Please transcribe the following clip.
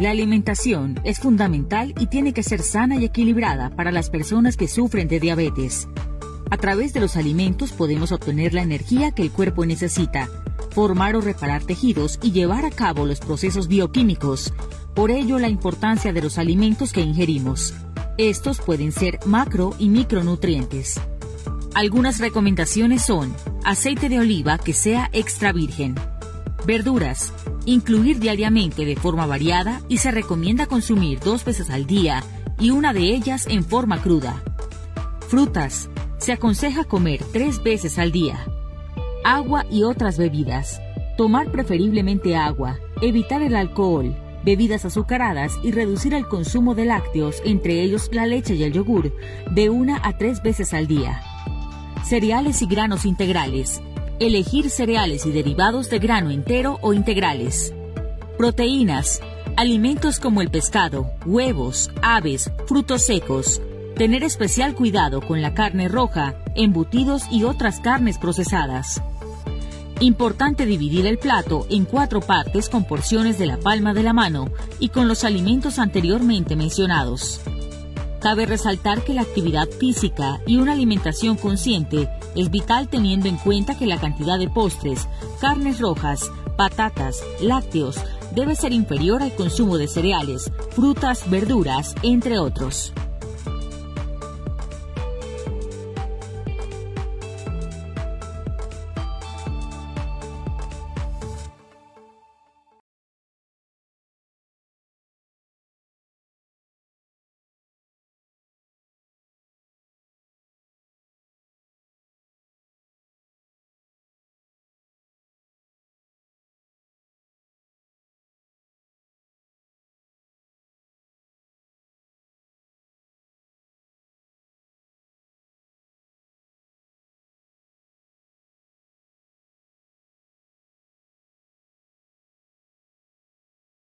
La alimentación es fundamental y tiene que ser sana y equilibrada para las personas que sufren de diabetes. A través de los alimentos podemos obtener la energía que el cuerpo necesita, formar o reparar tejidos y llevar a cabo los procesos bioquímicos. Por ello, la importancia de los alimentos que ingerimos. Estos pueden ser macro y micronutrientes. Algunas recomendaciones son aceite de oliva que sea extra virgen, verduras, incluir diariamente de forma variada y se recomienda consumir dos veces al día y una de ellas en forma cruda. Frutas. Se aconseja comer tres veces al día. Agua y otras bebidas. Tomar preferiblemente agua, evitar el alcohol, bebidas azucaradas y reducir el consumo de lácteos, entre ellos la leche y el yogur, de una a tres veces al día. Cereales y granos integrales Elegir cereales y derivados de grano entero o integrales. Proteínas. Alimentos como el pescado, huevos, aves, frutos secos. Tener especial cuidado con la carne roja, embutidos y otras carnes procesadas. Importante dividir el plato en cuatro partes con porciones de la palma de la mano y con los alimentos anteriormente mencionados. Cabe resaltar que la actividad física y una alimentación consciente es vital teniendo en cuenta que la cantidad de postres, carnes rojas, patatas, lácteos debe ser inferior al consumo de cereales, frutas, verduras, entre otros.